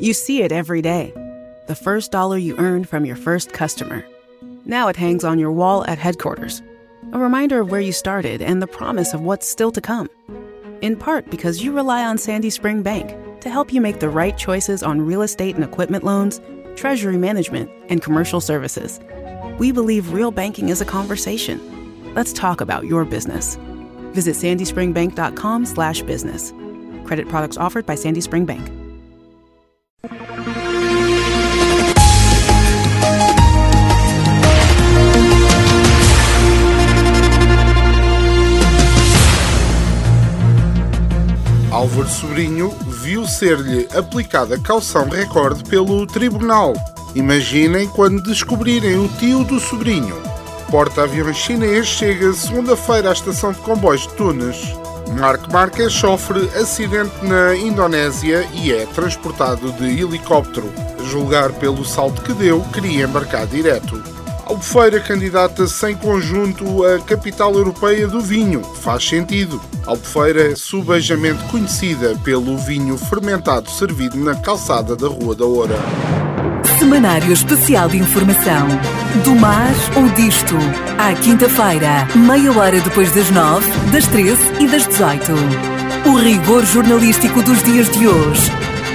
You see it every day. The first dollar you earned from your first customer. Now it hangs on your wall at headquarters. A reminder of where you started and the promise of what's still to come. In part because you rely on Sandy Spring Bank to help you make the right choices on real estate and equipment loans, treasury management, and commercial services. We believe real banking is a conversation. Let's talk about your business. Visit sandyspringbank.com slash business. Credit products offered by Sandy Spring Bank. Álvaro Sobrinho viu ser-lhe aplicada caução recorde pelo tribunal. Imaginem quando descobrirem o tio do sobrinho. Porta-aviões chinês chega segunda-feira à estação de comboios de Tunis. Marco Marques sofre acidente na Indonésia e é transportado de helicóptero. A julgar pelo salto que deu, queria embarcar direto. Albufeira candidata-se em conjunto à capital europeia do vinho. Faz sentido. Albufeira é subejamente conhecida pelo vinho fermentado servido na calçada da Rua da Oura. Semanário Especial de Informação. Do mar ou disto. À quinta-feira, meia hora depois das nove, das treze e das dezoito. O rigor jornalístico dos dias de hoje.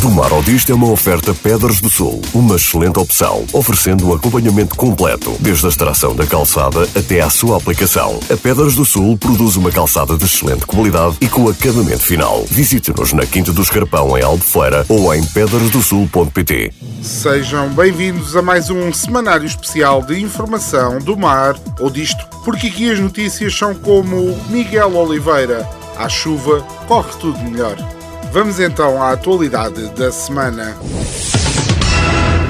Do Mar ao Disto é uma oferta Pedras do Sul, uma excelente opção, oferecendo um acompanhamento completo, desde a extração da calçada até à sua aplicação. A Pedras do Sul produz uma calçada de excelente qualidade e com acabamento final. Visite-nos na Quinta do Escarpão, em Albufeira, ou em pedrasdosul.pt. Sejam bem-vindos a mais um semanário especial de informação do mar ou disto, porque aqui as notícias são como Miguel Oliveira. À chuva, corre tudo melhor. Vamos então à atualidade da semana.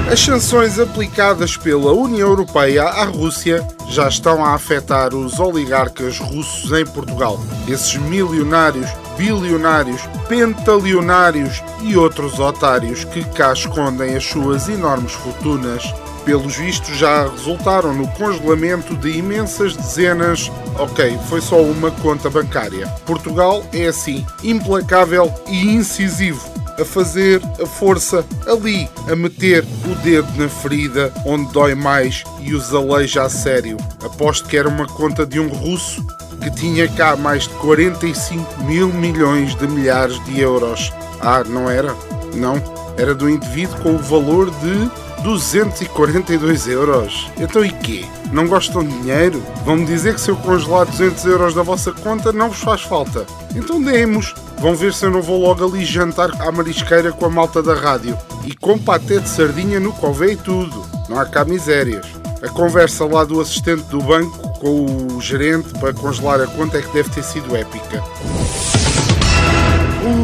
As sanções aplicadas pela União Europeia à Rússia já estão a afetar os oligarcas russos em Portugal. Esses milionários, bilionários, pentalionários e outros otários que cá escondem as suas enormes fortunas pelos vistos, já resultaram no congelamento de imensas dezenas. Ok, foi só uma conta bancária. Portugal é assim, implacável e incisivo. A fazer a força ali, a meter o dedo na ferida onde dói mais e os aleija a sério. Aposto que era uma conta de um russo que tinha cá mais de 45 mil milhões de milhares de euros. Ah, não era? Não. Era do indivíduo com o valor de 242 euros. Então e quê? Não gostam de dinheiro? Vão-me dizer que se eu congelar 200 euros da vossa conta não vos faz falta. Então demos. Vão ver se eu não vou logo ali jantar à marisqueira com a malta da rádio. E com paté de sardinha no cové e tudo. Não há cá misérias. A conversa lá do assistente do banco com o gerente para congelar a conta é que deve ter sido épica.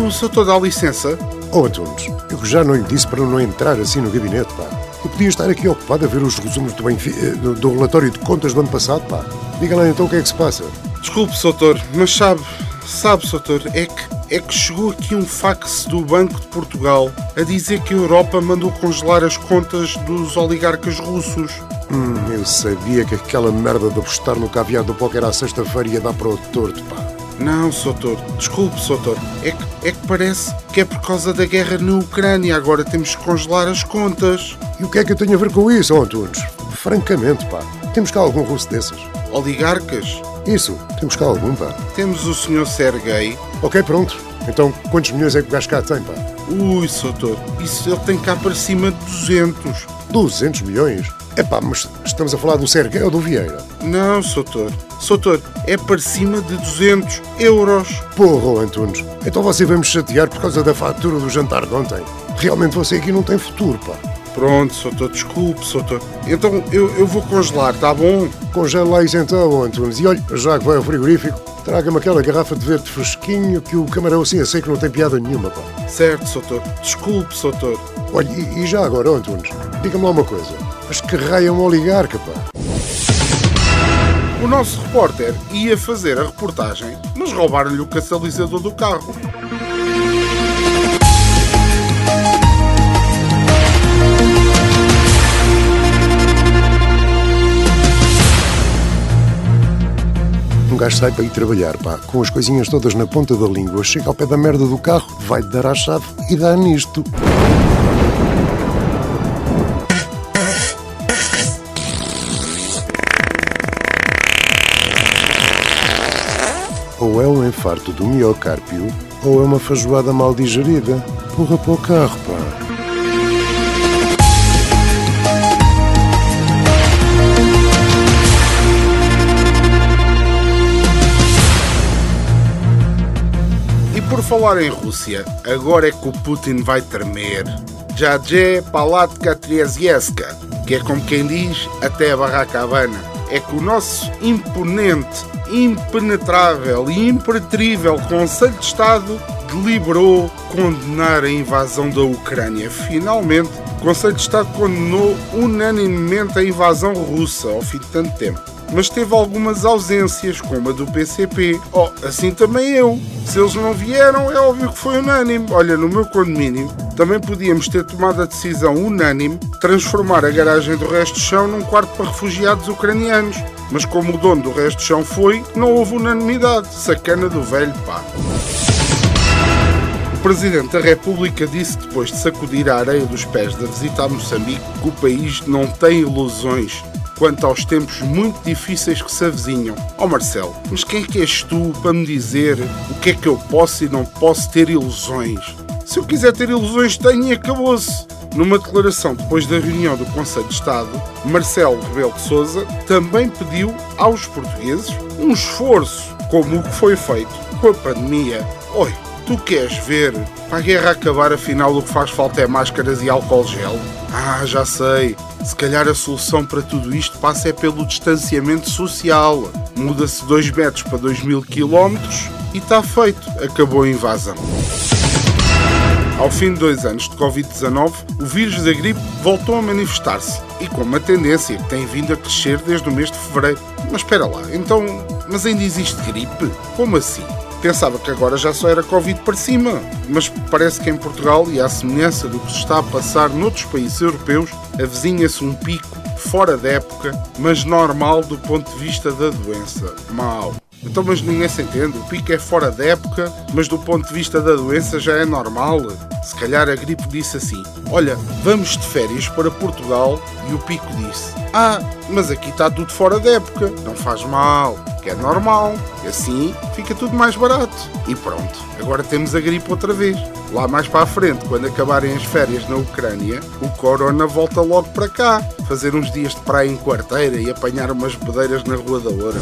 O senhor dá licença? Oh, Antunes, eu já não lhe disse para não entrar assim no gabinete, pá. Eu podia estar aqui ocupado a ver os resumos do, do, do, relatório de contas do ano passado, pá. Diga lá então o que é que se passa. Desculpe, Soutor, mas sabe, sabe, Soutor, é que, é que chegou aqui um fax do Banco de Portugal a dizer que a Europa mandou congelar as contas dos oligarcas russos. Hum, eu sabia que aquela merda de apostar no caviar do póquer à sexta-feira ia dar para o torto, pá. Não, Soutor, desculpe, Soutor. É que, é que parece que é por causa da guerra na Ucrânia. Agora temos que congelar as contas. E o que é que eu tenho a ver com isso, Antunes? Francamente, pá. Temos cá algum russo desses? Oligarcas? Isso, temos cá algum, pá. Temos o Sr. Sergei. Ok, pronto. Então, quantos milhões é que o gajo cá tem, pá? Ui, Soutor, isso ele tem cá para cima de 200. 200 milhões? É pá, mas estamos a falar do Sergei ou do Vieira? Não, Soutor. Soutor, é para cima de 200 euros. Porra, Antunes. Então você vai me chatear por causa da fatura do jantar de ontem. Realmente você aqui não tem futuro, pá. Pronto, Soutor, desculpe, Soutor. Então eu, eu vou congelar, tá bom? Congela isso então, Antunes. E olha, já que vai ao frigorífico, traga-me aquela garrafa de verde fresquinho que o camarão assim a seco não tem piada nenhuma, pá. Certo, Soutor. Desculpe, Soutor. Olha, e, e já agora, Antunes, diga-me lá uma coisa. Mas que raio é um oligarca, pá? O nosso repórter ia fazer a reportagem, mas roubaram-lhe o catalisador do carro. gajo sai para ir trabalhar, pá, com as coisinhas todas na ponta da língua, chega ao pé da merda do carro, vai dar à chave e dá nisto. Ou é um infarto do miocárpio, ou é uma fajoada mal digerida. Porra para o carro, pá. E por falar em Rússia, agora é que o Putin vai tremer. Jadje Palatka Triezieska, que é como quem diz, até a barraca Havana. É que o nosso imponente, impenetrável e impertrível Conselho de Estado deliberou condenar a invasão da Ucrânia. Finalmente, o Conselho de Estado condenou unanimemente a invasão russa ao fim de tanto tempo mas teve algumas ausências, como a do PCP. Oh, assim também eu. Se eles não vieram, é óbvio que foi unânime. Olha, no meu condomínio também podíamos ter tomado a decisão unânime de transformar a garagem do resto do chão num quarto para refugiados ucranianos. Mas como o dono do resto do chão foi, não houve unanimidade. Sacana do velho, pá. O Presidente da República disse depois de sacudir a areia dos pés da visita a Moçambique que o país não tem ilusões quanto aos tempos muito difíceis que se avizinham. Ó oh Marcelo, mas quem é que és tu para me dizer o que é que eu posso e não posso ter ilusões? Se eu quiser ter ilusões, tenho e acabou-se. Numa declaração depois da reunião do Conselho de Estado, Marcelo Rebelo de Sousa também pediu aos portugueses um esforço, como o que foi feito com a pandemia. Oi, tu queres ver para a guerra acabar, afinal o que faz falta é máscaras e álcool gel? Ah, já sei. Se calhar a solução para tudo isto passa é pelo distanciamento social. Muda-se 2 metros para 2 mil quilómetros e está feito. Acabou a invasão. Ao fim de dois anos de Covid-19, o vírus da gripe voltou a manifestar-se e com uma tendência que tem vindo a crescer desde o mês de fevereiro. Mas espera lá, então, mas ainda existe gripe? Como assim? Pensava que agora já só era Covid para cima, mas parece que em Portugal, e à semelhança do que se está a passar noutros países europeus, avizinha-se um pico fora da época, mas normal do ponto de vista da doença. Mal. Então, mas ninguém se entende. O pico é fora da época, mas do ponto de vista da doença já é normal. Se calhar a gripe disse assim: Olha, vamos de férias para Portugal. E o pico disse: Ah, mas aqui está tudo fora da época. Não faz mal, é normal. Assim fica tudo mais barato. E pronto, agora temos a gripe outra vez. Lá mais para a frente, quando acabarem as férias na Ucrânia, o Corona volta logo para cá. Fazer uns dias de praia em quarteira e apanhar umas bedeiras na Rua da Oura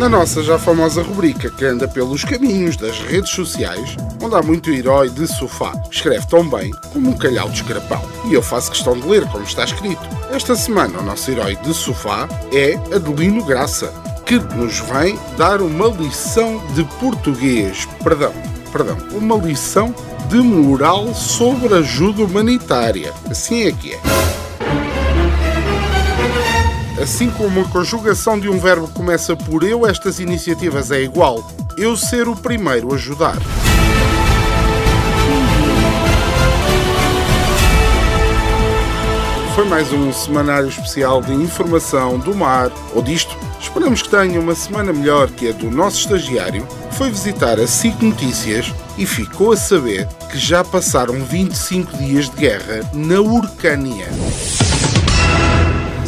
na nossa já famosa rubrica que anda pelos caminhos das redes sociais, onde há muito herói de sofá. Escreve tão bem como um calhau de escarapão. E eu faço questão de ler como está escrito. Esta semana o nosso herói de sofá é Adelino Graça, que nos vem dar uma lição de português. Perdão, perdão, uma lição de moral sobre ajuda humanitária. Assim é que é. Assim como a conjugação de um verbo começa por eu, estas iniciativas é igual. Eu ser o primeiro a ajudar. Foi mais um semanário especial de informação do mar ou disto. Esperamos que tenha uma semana melhor que a do nosso estagiário, que foi visitar a SIC Notícias e ficou a saber que já passaram 25 dias de guerra na Urcânia.